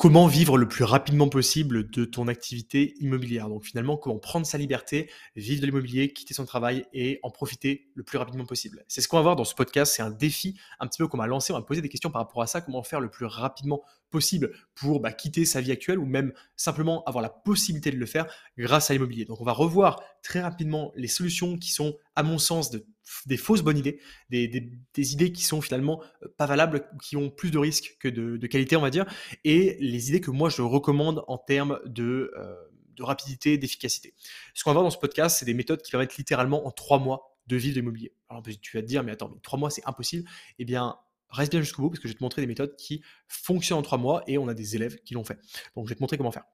comment vivre le plus rapidement possible de ton activité immobilière. Donc finalement, comment prendre sa liberté, vivre de l'immobilier, quitter son travail et en profiter le plus rapidement possible. C'est ce qu'on va voir dans ce podcast. C'est un défi un petit peu qu'on m'a lancé. On va poser des questions par rapport à ça. Comment faire le plus rapidement possible pour bah, quitter sa vie actuelle ou même simplement avoir la possibilité de le faire grâce à l'immobilier. Donc on va revoir très rapidement les solutions qui sont, à mon sens, des fausses bonnes idées, des, idées qui sont finalement euh, pas valables, qui ont plus de risques que de, qualité, on va dire, et les idées que moi je recommande en termes de, euh, de rapidité, d'efficacité. Ce qu'on va voir dans ce podcast, c'est des méthodes qui permettent littéralement en trois mois de vivre de l'immobilier. Alors tu vas te dire, mais attends, trois mois c'est impossible. Eh bien, reste bien jusqu'au bout parce que je vais te montrer des méthodes qui fonctionnent en trois mois et on a des élèves qui l'ont fait. Donc je vais te montrer comment faire.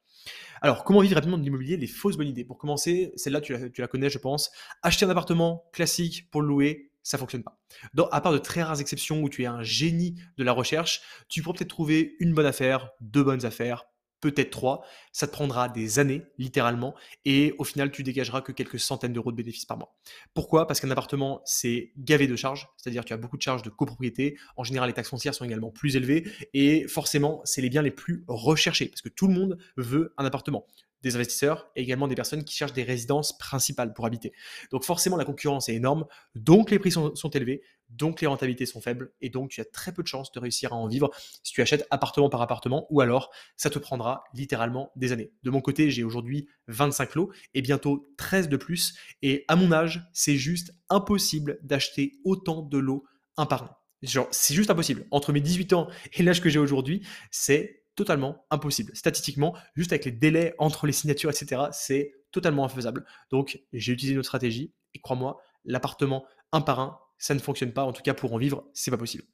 Alors, comment vivre rapidement de l'immobilier? Les fausses bonnes idées. Pour commencer, celle-là, tu la, connais, je pense. Acheter un appartement classique pour le louer, ça fonctionne pas. Donc, à part de très rares exceptions où tu es un génie de la recherche, tu pourrais peut-être trouver une bonne affaire, deux bonnes affaires, peut-être trois. Ça te prendra des années, littéralement, et au final, tu dégageras que quelques centaines d'euros de bénéfices par mois. Pourquoi? Parce qu'un appartement, c'est gavé de charges, c'est-à-dire tu as beaucoup de charges de copropriété. En général, les taxes foncières sont également plus élevées, et forcément, c'est les biens les plus recherchés, parce que tout le monde veut un appartement des investisseurs et également des personnes qui cherchent des résidences principales pour habiter. Donc forcément, la concurrence est énorme, donc les prix sont, élevés, donc les rentabilités sont faibles, et donc tu as très peu de chances de réussir à en vivre si tu achètes appartement par appartement, ou alors ça te prendra littéralement des années. De mon côté, j'ai aujourd'hui 25 lots et bientôt 13 de plus, et à mon âge, c'est juste impossible d'acheter autant de lots un par un. c'est juste impossible. Entre mes 18 ans et l'âge que j'ai aujourd'hui, c'est totalement impossible. Statistiquement, juste avec les délais entre les signatures, etc., c'est totalement infaisable. Donc, j'ai utilisé notre stratégie et crois-moi, l'appartement un par un, ça ne fonctionne pas. En tout cas, pour en vivre, c'est pas possible.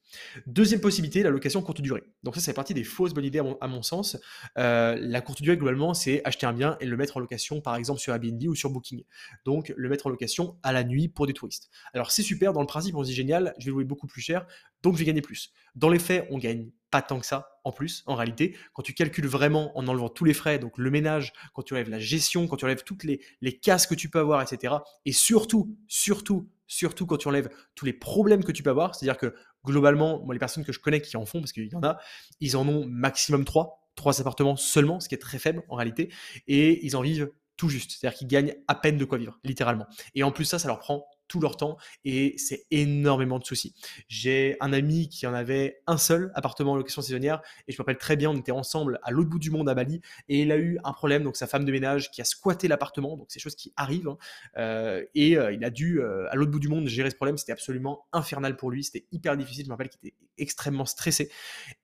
Deuxième possibilité, la location courte durée. Donc ça, c'est partie des fausses bonnes idées à mon, sens. Euh, la courte durée, globalement, c'est acheter un bien et le mettre en location, par exemple sur Airbnb ou sur Booking. Donc le mettre en location à la nuit pour des touristes. Alors c'est super, dans le principe, on se dit génial, je vais louer beaucoup plus cher, donc je vais gagner plus. Dans les faits, on gagne pas tant que ça en plus, en réalité. Quand tu calcules vraiment en enlevant tous les frais, donc le ménage, quand tu enlèves la gestion, quand tu enlèves toutes les, les que tu peux avoir, etc. Et surtout, surtout, surtout quand tu enlèves tous les problèmes que tu peux avoir. C'est-à-dire que globalement, moi, les personnes que je connais qui en font, parce qu'il y en a, ils en ont maximum 3, 3 appartements seulement, ce qui est très faible en réalité, et ils en vivent tout juste. C'est-à-dire qu'ils gagnent à peine de quoi vivre, littéralement. Et en plus, ça, ça leur prend tout leur temps et c'est énormément de soucis. J'ai un ami qui en avait un seul appartement en location saisonnière et je me rappelle très bien, on était ensemble à l'autre bout du monde à Bali et il a eu un problème, donc sa femme de ménage qui a squatté l'appartement, donc c'est choses qui arrivent hein. euh, et euh, il a dû euh, à l'autre bout du monde gérer ce problème, c'était absolument infernal pour lui, c'était hyper difficile, je me rappelle qu'il était extrêmement stressé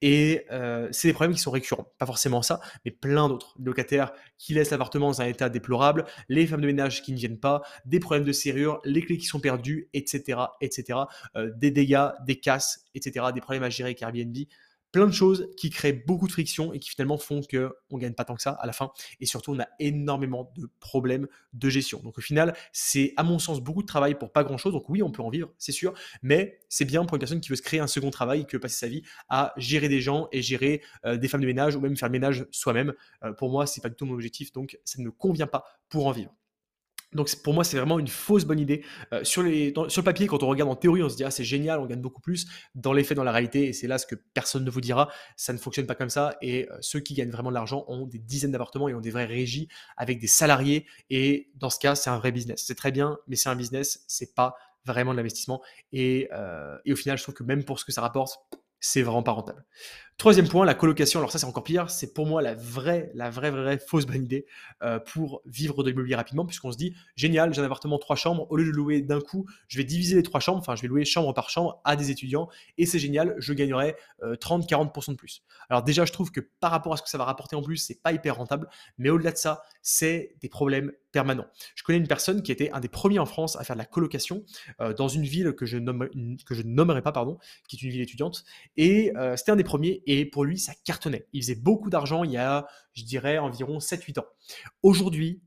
et c'est des problèmes qui sont récurrents, pas forcément ça, mais plein d'autres, locataires qui laissent l'appartement dans un état déplorable, les femmes de ménage qui ne viennent pas, des problèmes de serrure, les clés qui sont perdus, etc., etc., des dégâts, des casses, etc., des problèmes à gérer avec Airbnb, plein de choses qui créent beaucoup de friction et qui finalement font que on gagne pas tant que ça à la fin et surtout on a énormément de problèmes de gestion. Donc au final, c'est à mon sens beaucoup de travail pour pas grand-chose. Donc oui, on peut en vivre, c'est sûr, mais c'est bien pour une personne qui veut se créer un second travail, qui veut passer sa vie à gérer des gens et gérer euh, des femmes de ménage ou même faire le ménage soi-même. Euh, pour moi, c'est pas du tout mon objectif, donc ça ne me convient pas pour en vivre. Donc pour moi, c'est vraiment une fausse bonne idée. Euh, sur, le papier, quand on regarde en théorie, on se dit ah c'est génial, on gagne beaucoup plus. Dans les faits, dans la réalité, et c'est là ce que personne ne vous dira, ça ne fonctionne pas comme ça. Et euh, ceux qui gagnent vraiment de l'argent ont des dizaines d'appartements et ont des vraies régies avec des salariés. Et dans ce cas, c'est un vrai business. C'est très bien, mais c'est un business, c'est pas vraiment de l'investissement. Et, euh, et au final, je trouve que même pour ce que ça rapporte, c'est vraiment pas rentable. Troisième point, la colocation. Alors ça, c'est encore pire. C'est pour moi la vraie, la vraie, vraie, fausse bonne idée euh, pour vivre de l'immobilier rapidement, puisqu'on se dit, génial, j'ai un appartement trois chambres. Au lieu de louer d'un coup, je vais diviser les trois chambres. Enfin, je vais louer chambre par chambre à des étudiants. Et c'est génial, je gagnerai 30-40% euh, de plus. Alors déjà, je trouve que par rapport à ce que ça va rapporter en plus, c'est pas hyper rentable. Mais au-delà de ça, c'est des problèmes permanents. Je connais une personne qui était un des premiers en France à faire de la colocation euh, dans une ville que je, nomme, que je nommerai pas, pardon, qui est une ville étudiante. Et c'était un des premiers et pour lui, ça cartonnait. Il faisait beaucoup d'argent il y a, je dirais, environ 7-8 ans. Aujourd'hui,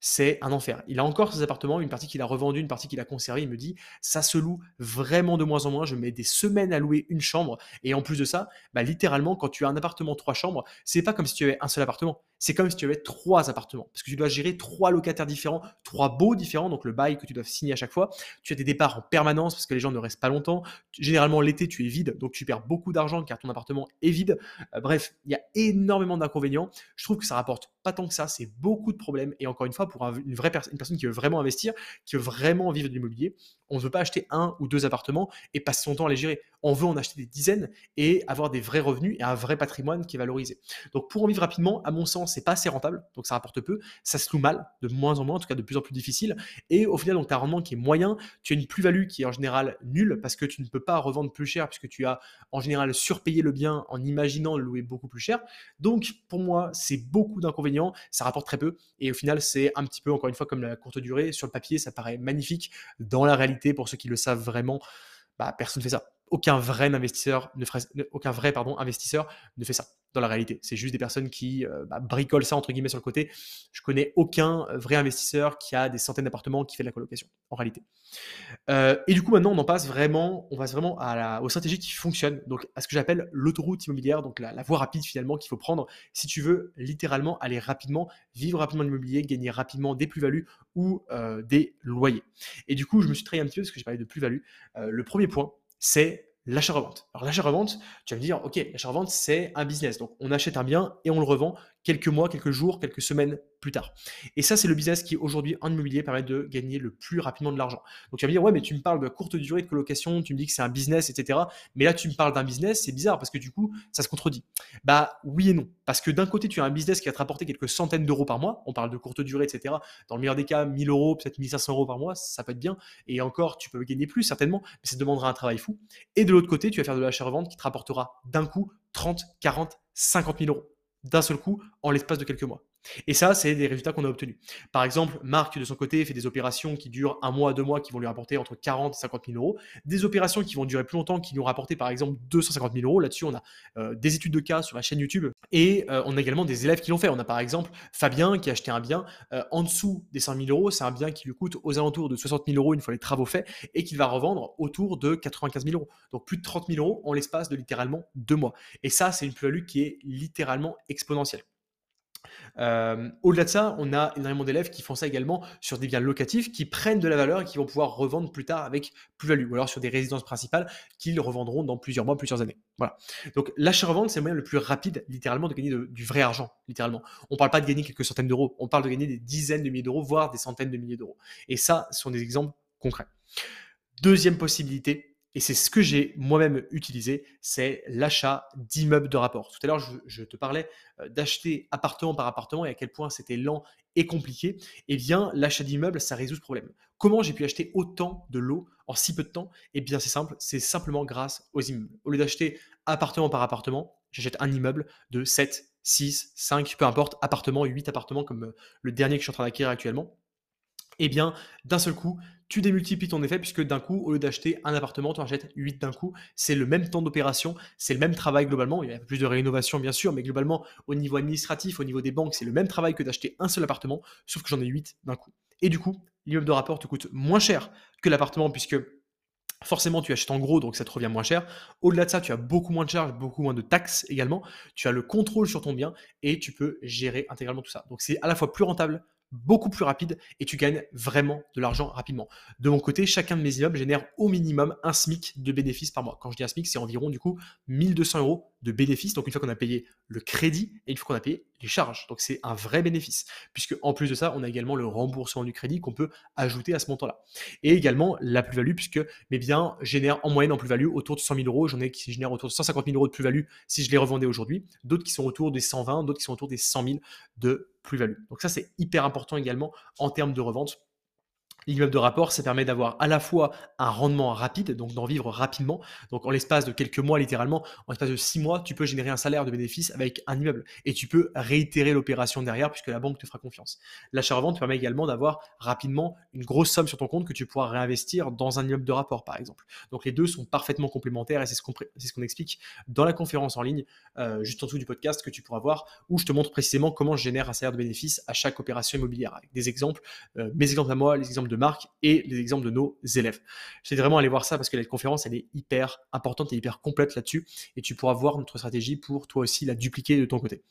c'est un enfer. Il a encore ses appartements, une partie qu'il a revendue, une partie qu'il a conservée. Il me dit, ça se loue vraiment de moins en moins. Je mets des semaines à louer une chambre. Et en plus de ça, bah, littéralement, quand tu as un appartement trois chambres, c'est pas comme si tu avais un seul appartement. C'est comme si tu avais trois appartements. Parce que tu dois gérer trois locataires différents, trois baux différents. Donc le bail que tu dois signer à chaque fois. Tu as des départs en permanence parce que les gens ne restent pas longtemps. Généralement, l'été, tu es vide. Donc tu perds beaucoup d'argent car ton appartement est vide. Euh, bref, il y a énormément d'inconvénients. Je trouve que ça rapporte pas tant que ça. C'est beaucoup de problèmes. Et encore une fois, pour une vraie personne, une personne qui veut vraiment investir, qui veut vraiment vivre de l'immobilier, on ne veut pas acheter un ou deux appartements et passer son temps à les gérer. On veut en acheter des dizaines et avoir des vrais revenus et un vrai patrimoine qui est valorisé. Donc pour en vivre rapidement, à mon sens, c'est pas assez rentable, donc ça rapporte peu, ça se loue mal, de moins en moins, en tout cas de plus en plus difficile. Et au final, donc tu as un rendement qui est moyen, tu as une plus-value qui est en général nulle parce que tu ne peux pas revendre plus cher puisque tu as en général surpayé le bien en imaginant le louer beaucoup plus cher. Donc pour moi, c'est beaucoup d'inconvénients, ça rapporte très peu et au final, c'est un petit peu, encore une fois, comme la courte durée, sur le papier, ça paraît magnifique. Dans la réalité, pour ceux qui le savent vraiment, bah, personne ne fait ça. Aucun vrai investisseur ne aucun vrai pardon, investisseur ne fait ça dans la réalité. C'est juste des personnes qui euh, bah, bricolent ça entre guillemets sur le côté. Je connais aucun vrai investisseur qui a des centaines d'appartements qui fait de la colocation en réalité. Euh, et du coup maintenant on en passe vraiment, on passe vraiment à la, aux stratégies qui fonctionnent, donc à ce que j'appelle l'autoroute immobilière, donc la, voie rapide finalement qu'il faut prendre si tu veux littéralement aller rapidement, vivre rapidement l'immobilier, gagner rapidement des plus-values ou euh, des loyers. Et du coup je me suis trahi un petit peu parce que j'ai parlé de plus-value. le premier point c'est l'achat-revente. Alors l'achat-revente, tu vas me dire, ok, l'achat-revente, c'est un business. Donc on achète un bien et on le revend quelques mois, quelques jours, quelques semaines plus tard. Et ça, c'est le business qui aujourd'hui en immobilier permet de gagner le plus rapidement de l'argent. Donc tu vas me dire, ouais, mais tu me parles de courte durée de colocation, tu me dis que c'est un business, etc. Mais là, tu me parles d'un business, c'est bizarre parce que du coup, ça se contredit. Bah oui et non. Parce que d'un côté, tu as un business qui va te rapporter quelques centaines d'euros par mois. On parle de courte durée, etc. Dans le meilleur des cas, 1000 euros, peut-être 1500 euros par mois, ça peut être bien. Et encore, tu peux gagner plus certainement, mais ça demandera un travail fou. Et de l'autre côté, tu vas faire de l'achat-revente qui te rapportera d'un coup 30, 40, 50 000 euros d'un seul coup en l'espace de quelques mois. Et ça, c'est des résultats qu'on a obtenus. Par exemple, Marc, de son côté, fait des opérations qui durent un mois, deux mois, qui vont lui rapporter entre 40 et 50 000 euros. Des opérations qui vont durer plus longtemps, qui nous rapporter par exemple 250 000 euros. Là-dessus, on a euh, des études de cas sur la chaîne YouTube. Et euh, on a également des élèves qui l'ont fait. On a par exemple Fabien qui a acheté un bien euh, en dessous des 100 000 euros. C'est un bien qui lui coûte aux alentours de 60 000 euros une fois les travaux faits et qu'il va revendre autour de 95 000 euros. Donc plus de 30 000 euros en l'espace de littéralement deux mois. Et ça, c'est une plus-value qui est littéralement exponentielle. Euh, au-delà de ça, on a énormément d'élèves qui font ça également sur des biens locatifs qui prennent de la valeur et qui vont pouvoir revendre plus tard avec plus-value, ou alors sur des résidences principales qu'ils revendront dans plusieurs mois, plusieurs années. Voilà. Donc l'achat-revente, c'est le moyen le plus rapide, littéralement, de gagner du vrai argent, littéralement. On ne parle pas de gagner quelques centaines d'euros, on parle de gagner des dizaines de milliers d'euros, voire des centaines de milliers d'euros. Et ça, ce sont des exemples concrets. Deuxième possibilité, et c'est ce que j'ai moi-même utilisé, c'est l'achat d'immeubles de rapport. Tout à l'heure, je, te parlais euh, d'acheter appartement par appartement et à quel point c'était lent et compliqué. Eh bien, l'achat d'immeubles, ça résout ce problème. Comment j'ai pu acheter autant de lots en si peu de temps? Eh bien, c'est simple, c'est simplement grâce aux immeubles. Au lieu d'acheter appartement par appartement, j'achète un immeuble de 7, 6, 5, peu importe, appartements, 8 appartements comme euh, le dernier que je suis en train d'acquérir actuellement eh bien, d'un seul coup, tu démultiplies ton effet puisque d'un coup, au lieu d'acheter un appartement, tu en achètes 8 d'un coup. C'est le même temps d'opération, c'est le même travail globalement. Il y a plus de rénovation bien sûr, mais globalement, au niveau administratif, au niveau des banques, c'est le même travail que d'acheter un seul appartement, sauf que j'en ai 8 d'un coup. Et du coup, l'immeuble de rapport te coûte moins cher que l'appartement puisque Forcément, tu achètes en gros, donc ça te revient moins cher. Au-delà de ça, tu as beaucoup moins de charges, beaucoup moins de taxes également. Tu as le contrôle sur ton bien et tu peux gérer intégralement tout ça. Donc c'est à la fois plus rentable beaucoup plus rapide et tu gagnes vraiment de l'argent rapidement. De mon côté, chacun de mes immeubles génère au minimum un SMIC de bénéfices par mois. Quand je dis un SMIC, c'est environ du coup 1200 euros de bénéfices. Donc une fois qu'on a payé le crédit et une fois qu'on a payé les charges. Donc c'est un vrai bénéfice. Puisque en plus de ça, on a également le remboursement du crédit qu'on peut ajouter à ce montant-là. Et également la plus-value, puisque mes biens génèrent en moyenne en plus-value autour de 100 000 euros. J'en ai qui génèrent autour de 150 000 euros de plus-value si je les revendais aujourd'hui. D'autres qui sont autour des 120, d'autres qui sont autour des 100 000 de Donc ça, c'est hyper important également en termes de revente. L'immeuble de rapport, ça permet d'avoir à la fois un rendement rapide, donc d'en vivre rapidement. Donc en l'espace de quelques mois, littéralement, en l'espace de six mois, tu peux générer un salaire de bénéfice avec un immeuble. Et tu peux réitérer l'opération derrière puisque la banque te fera confiance. L'achat-revente permet également d'avoir rapidement une grosse somme sur ton compte que tu pourras réinvestir dans un immeuble de rapport, par exemple. Donc les deux sont parfaitement complémentaires et c'est ce qu'on explique dans la conférence en ligne, euh, juste en dessous du podcast que tu pourras voir, où je te montre précisément comment je génère un salaire de bénéfice à chaque opération immobilière, avec des exemples, euh, mes exemples à moi, les exemples de Et les exemples de nos élèves. J'essaie vraiment aller voir ça parce que la conférence, elle est hyper importante et hyper complète là-dessus, et tu pourras voir notre stratégie pour toi aussi la dupliquer de ton côté.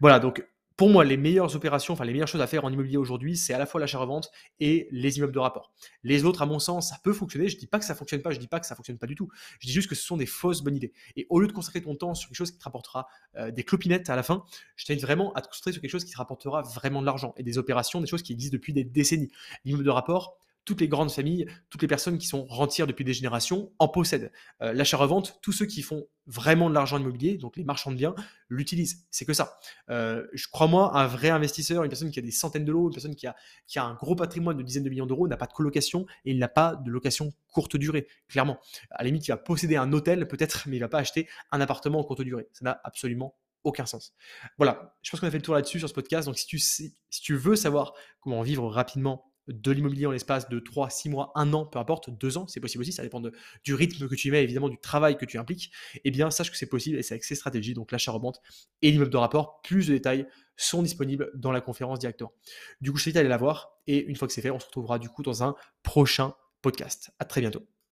Voilà, donc pour moi, les meilleures opérations, enfin les meilleures choses à faire en immobilier aujourd'hui, c'est à la fois l'achat-revente et les immeubles de rapport. Les autres, à mon sens, ça peut fonctionner. Je dis pas que ça ne fonctionne pas, je dis pas que ça ne fonctionne pas du tout. Je dis juste que ce sont des fausses bonnes idées. Et au lieu de consacrer ton temps sur quelque chose qui te rapportera euh, des clopinettes à la fin, je t'invite vraiment à te concentrer sur quelque chose qui te rapportera vraiment de l'argent et des opérations, des choses qui existent depuis des décennies. L'immeuble de rapport, toutes les grandes familles, toutes les personnes qui sont rentières depuis des générations en possèdent. Euh, l'achat-revente, tous ceux qui font vraiment de l'argent immobilier, donc les marchands de biens, l'utilisent. C'est que ça. Euh, je crois-moi, un vrai investisseur, une personne qui a des centaines de lots, une personne qui a, qui a un gros patrimoine de dizaines de millions d'euros, n'a pas de colocation et il n'a pas de location courte durée, clairement. À la limite, il va posséder un hôtel peut-être, mais il va pas acheter un appartement en courte durée. Ça n'a absolument aucun sens. Voilà, je pense qu'on a fait le tour là-dessus sur ce podcast. Donc si tu, si tu veux savoir comment vivre rapidement de l'immobilier en l'espace de 3, 6 mois, 1 an, peu importe, 2 ans, c'est possible aussi, ça dépend du rythme que tu mets, évidemment du travail que tu impliques, eh bien sache que c'est possible et c'est avec ces stratégies, donc l'achat-revente et l'immeuble de rapport, plus de détails sont disponibles dans la conférence directement. Du coup, je t'invite à aller la voir et une fois que c'est fait, on se retrouvera du coup dans un prochain podcast. À très bientôt.